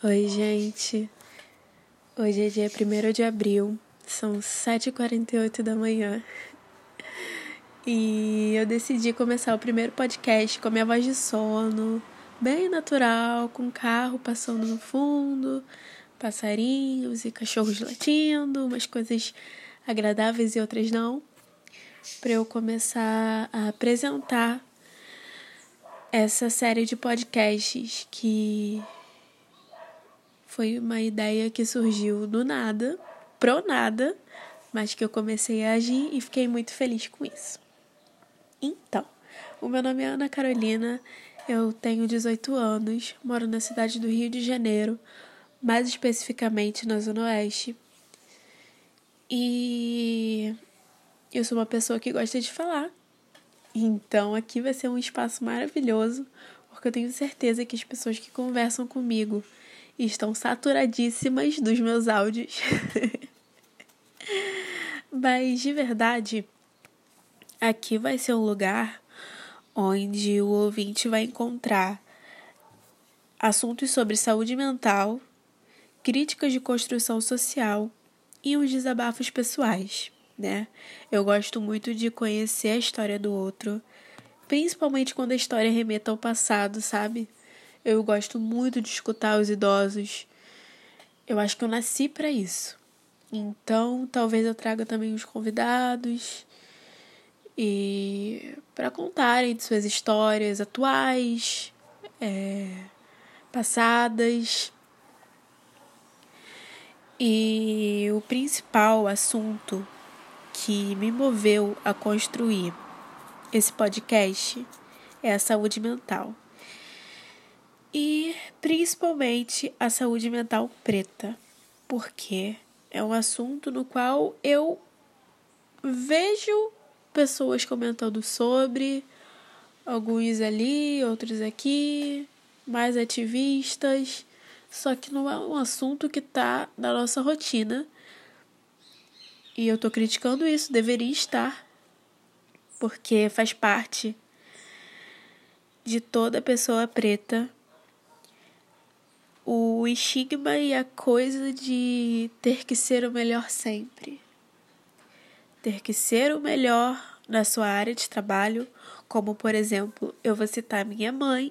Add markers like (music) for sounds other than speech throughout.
Oi, gente. Hoje é dia 1 de abril, são 7h48 da manhã. E eu decidi começar o primeiro podcast com a minha voz de sono, bem natural, com carro passando no fundo, passarinhos e cachorros latindo, umas coisas agradáveis e outras não, para eu começar a apresentar essa série de podcasts que foi uma ideia que surgiu do nada, pro nada, mas que eu comecei a agir e fiquei muito feliz com isso. Então, o meu nome é Ana Carolina, eu tenho 18 anos, moro na cidade do Rio de Janeiro, mais especificamente na Zona Oeste. E eu sou uma pessoa que gosta de falar. Então, aqui vai ser um espaço maravilhoso, porque eu tenho certeza que as pessoas que conversam comigo estão saturadíssimas dos meus áudios. (laughs) Mas de verdade, aqui vai ser um lugar onde o ouvinte vai encontrar assuntos sobre saúde mental, críticas de construção social e os desabafos pessoais, né? Eu gosto muito de conhecer a história do outro, principalmente quando a história remeta ao passado, sabe? Eu gosto muito de escutar os idosos. Eu acho que eu nasci para isso. Então, talvez eu traga também os convidados e para contarem de suas histórias atuais, é, passadas. E o principal assunto que me moveu a construir esse podcast é a saúde mental e principalmente a saúde mental preta, porque é um assunto no qual eu vejo pessoas comentando sobre, alguns ali, outros aqui, mais ativistas, só que não é um assunto que está na nossa rotina. E eu tô criticando isso, deveria estar, porque faz parte de toda pessoa preta o estigma e a coisa de ter que ser o melhor sempre. Ter que ser o melhor na sua área de trabalho, como por exemplo, eu vou citar minha mãe.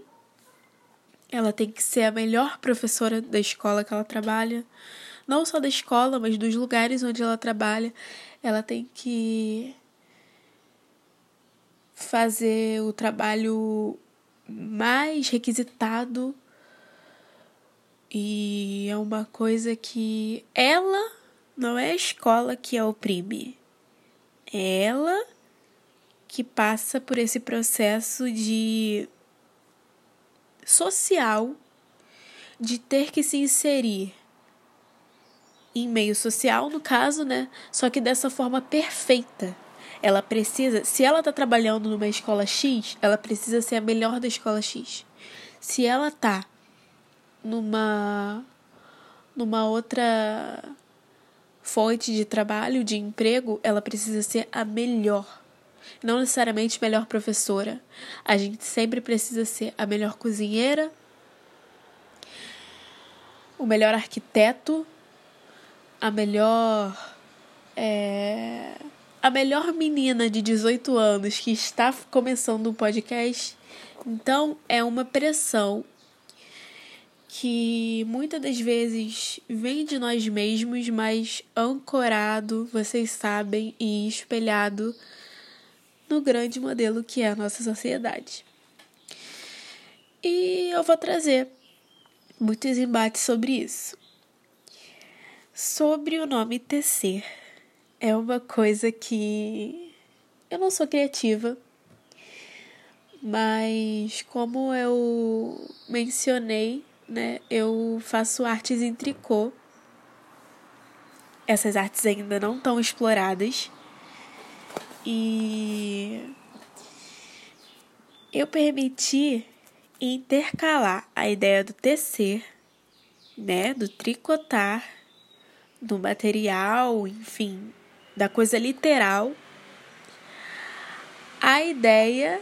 Ela tem que ser a melhor professora da escola que ela trabalha, não só da escola, mas dos lugares onde ela trabalha. Ela tem que fazer o trabalho mais requisitado e é uma coisa que ela não é a escola que a oprime. É ela que passa por esse processo de social de ter que se inserir em meio social, no caso, né? Só que dessa forma perfeita. Ela precisa, se ela tá trabalhando numa escola X, ela precisa ser a melhor da escola X. Se ela tá numa numa outra fonte de trabalho, de emprego, ela precisa ser a melhor. Não necessariamente melhor professora. A gente sempre precisa ser a melhor cozinheira, o melhor arquiteto, a melhor. É, a melhor menina de 18 anos que está começando um podcast. Então, é uma pressão que muitas das vezes vem de nós mesmos, mas ancorado, vocês sabem, e espelhado no grande modelo que é a nossa sociedade. E eu vou trazer muitos embates sobre isso. Sobre o nome tecer. É uma coisa que eu não sou criativa, mas como eu mencionei né, eu faço artes em tricô. Essas artes ainda não estão exploradas. E eu permiti intercalar a ideia do tecer, né, do tricotar, do material, enfim, da coisa literal, a ideia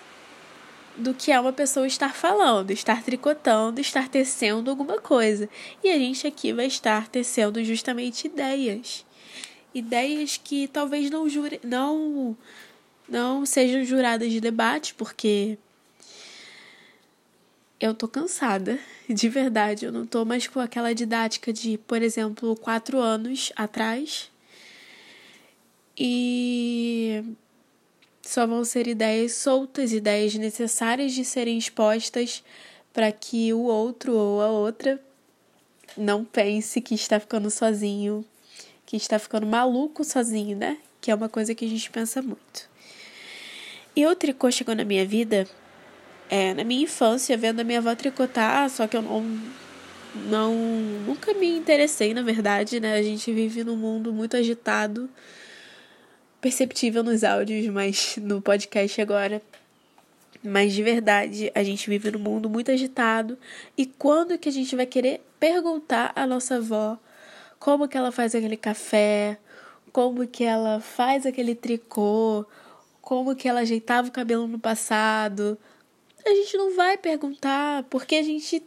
do que é uma pessoa estar falando, estar tricotando, estar tecendo alguma coisa. E a gente aqui vai estar tecendo justamente ideias. Ideias que talvez não jure, não não sejam juradas de debate, porque eu tô cansada, (laughs) de verdade. Eu não tô mais com aquela didática de, por exemplo, quatro anos atrás. E só vão ser ideias soltas, ideias necessárias de serem expostas para que o outro ou a outra não pense que está ficando sozinho, que está ficando maluco sozinho, né? Que é uma coisa que a gente pensa muito. E o tricô chegou na minha vida é, na minha infância, vendo a minha avó tricotar, só que eu não, não nunca me interessei, na verdade, né? A gente vive num mundo muito agitado perceptível nos áudios, mas no podcast agora. Mas de verdade, a gente vive num mundo muito agitado. E quando que a gente vai querer perguntar à nossa avó como que ela faz aquele café, como que ela faz aquele tricô, como que ela ajeitava o cabelo no passado? A gente não vai perguntar, porque a gente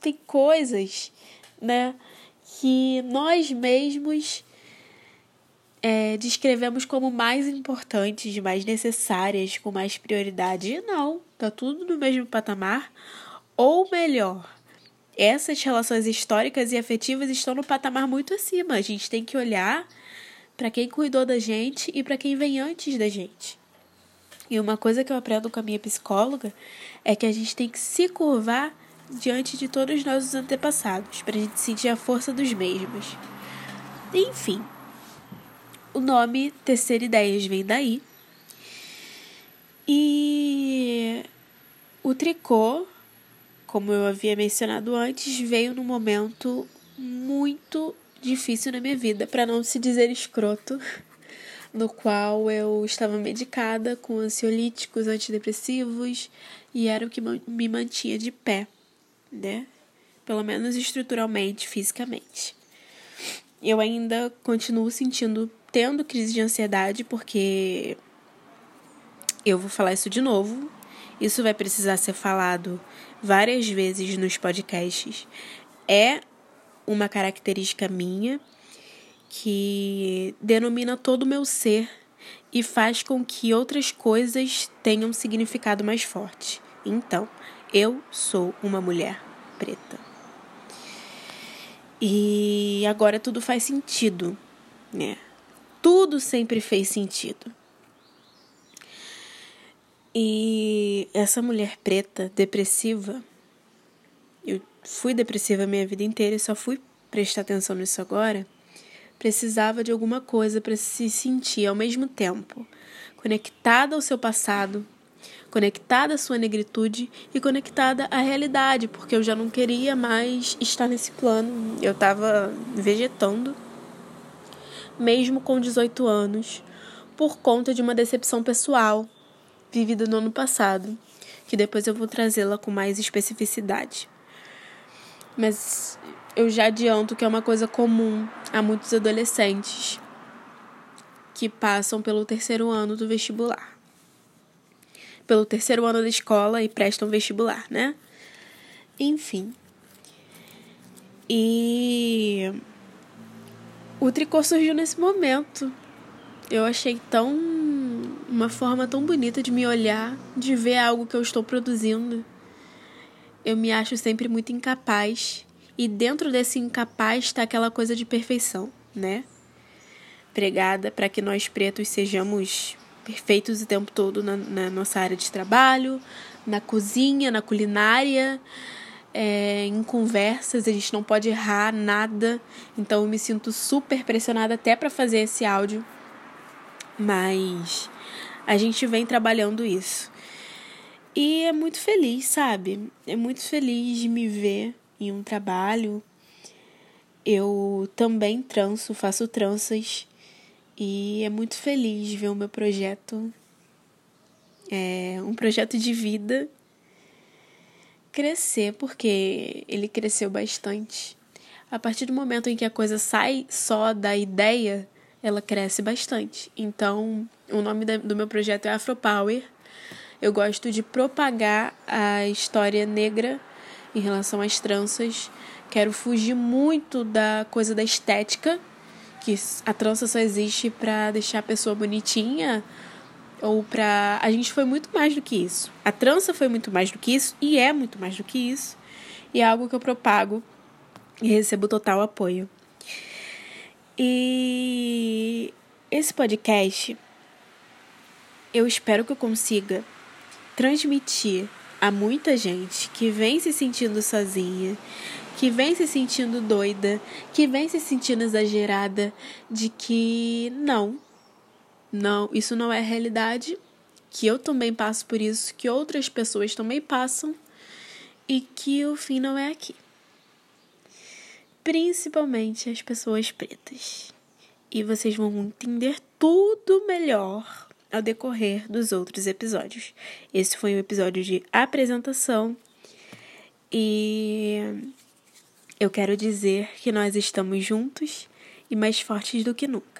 tem coisas, né, que nós mesmos é, descrevemos como mais importantes, mais necessárias, com mais prioridade. E não, tá tudo no mesmo patamar. Ou melhor, essas relações históricas e afetivas estão no patamar muito acima. A gente tem que olhar para quem cuidou da gente e para quem vem antes da gente. E uma coisa que eu aprendo com a minha psicóloga é que a gente tem que se curvar diante de todos os nossos antepassados, para a gente sentir a força dos mesmos. Enfim, o nome Tecer Ideias vem daí. E o tricô, como eu havia mencionado antes, veio num momento muito difícil na minha vida, para não se dizer escroto, (laughs) no qual eu estava medicada com ansiolíticos, antidepressivos e era o que me mantinha de pé, né? Pelo menos estruturalmente, fisicamente. Eu ainda continuo sentindo tendo crise de ansiedade, porque eu vou falar isso de novo. Isso vai precisar ser falado várias vezes nos podcasts. É uma característica minha que denomina todo o meu ser e faz com que outras coisas tenham significado mais forte. Então, eu sou uma mulher preta. E agora tudo faz sentido, né? Tudo sempre fez sentido. E essa mulher preta, depressiva, eu fui depressiva a minha vida inteira e só fui prestar atenção nisso agora, precisava de alguma coisa para se sentir ao mesmo tempo conectada ao seu passado, conectada à sua negritude e conectada à realidade, porque eu já não queria mais estar nesse plano. Eu estava vegetando mesmo com 18 anos, por conta de uma decepção pessoal vivida no ano passado, que depois eu vou trazê-la com mais especificidade. Mas eu já adianto que é uma coisa comum a muitos adolescentes que passam pelo terceiro ano do vestibular. Pelo terceiro ano da escola e prestam vestibular, né? Enfim. E o tricô surgiu nesse momento. Eu achei tão. uma forma tão bonita de me olhar, de ver algo que eu estou produzindo. Eu me acho sempre muito incapaz. E dentro desse incapaz está aquela coisa de perfeição, né? Pregada para que nós pretos sejamos perfeitos o tempo todo na, na nossa área de trabalho, na cozinha, na culinária é, em conversas, a gente não pode errar nada. Então eu me sinto super pressionada até para fazer esse áudio. Mas a gente vem trabalhando isso. E é muito feliz, sabe? É muito feliz de me ver em um trabalho. Eu também tranço, faço tranças. E é muito feliz ver o meu projeto. É um projeto de vida crescer, porque ele cresceu bastante. A partir do momento em que a coisa sai só da ideia, ela cresce bastante. Então, o nome do meu projeto é Afropower Eu gosto de propagar a história negra em relação às tranças. Quero fugir muito da coisa da estética, que a trança só existe para deixar a pessoa bonitinha ou para a gente foi muito mais do que isso. A trança foi muito mais do que isso e é muito mais do que isso. E é algo que eu propago e recebo total apoio. E esse podcast eu espero que eu consiga transmitir a muita gente que vem se sentindo sozinha, que vem se sentindo doida, que vem se sentindo exagerada, de que não, não, isso não é realidade, que eu também passo por isso, que outras pessoas também passam e que o fim não é aqui. Principalmente as pessoas pretas. E vocês vão entender tudo melhor ao decorrer dos outros episódios. Esse foi um episódio de apresentação e eu quero dizer que nós estamos juntos e mais fortes do que nunca.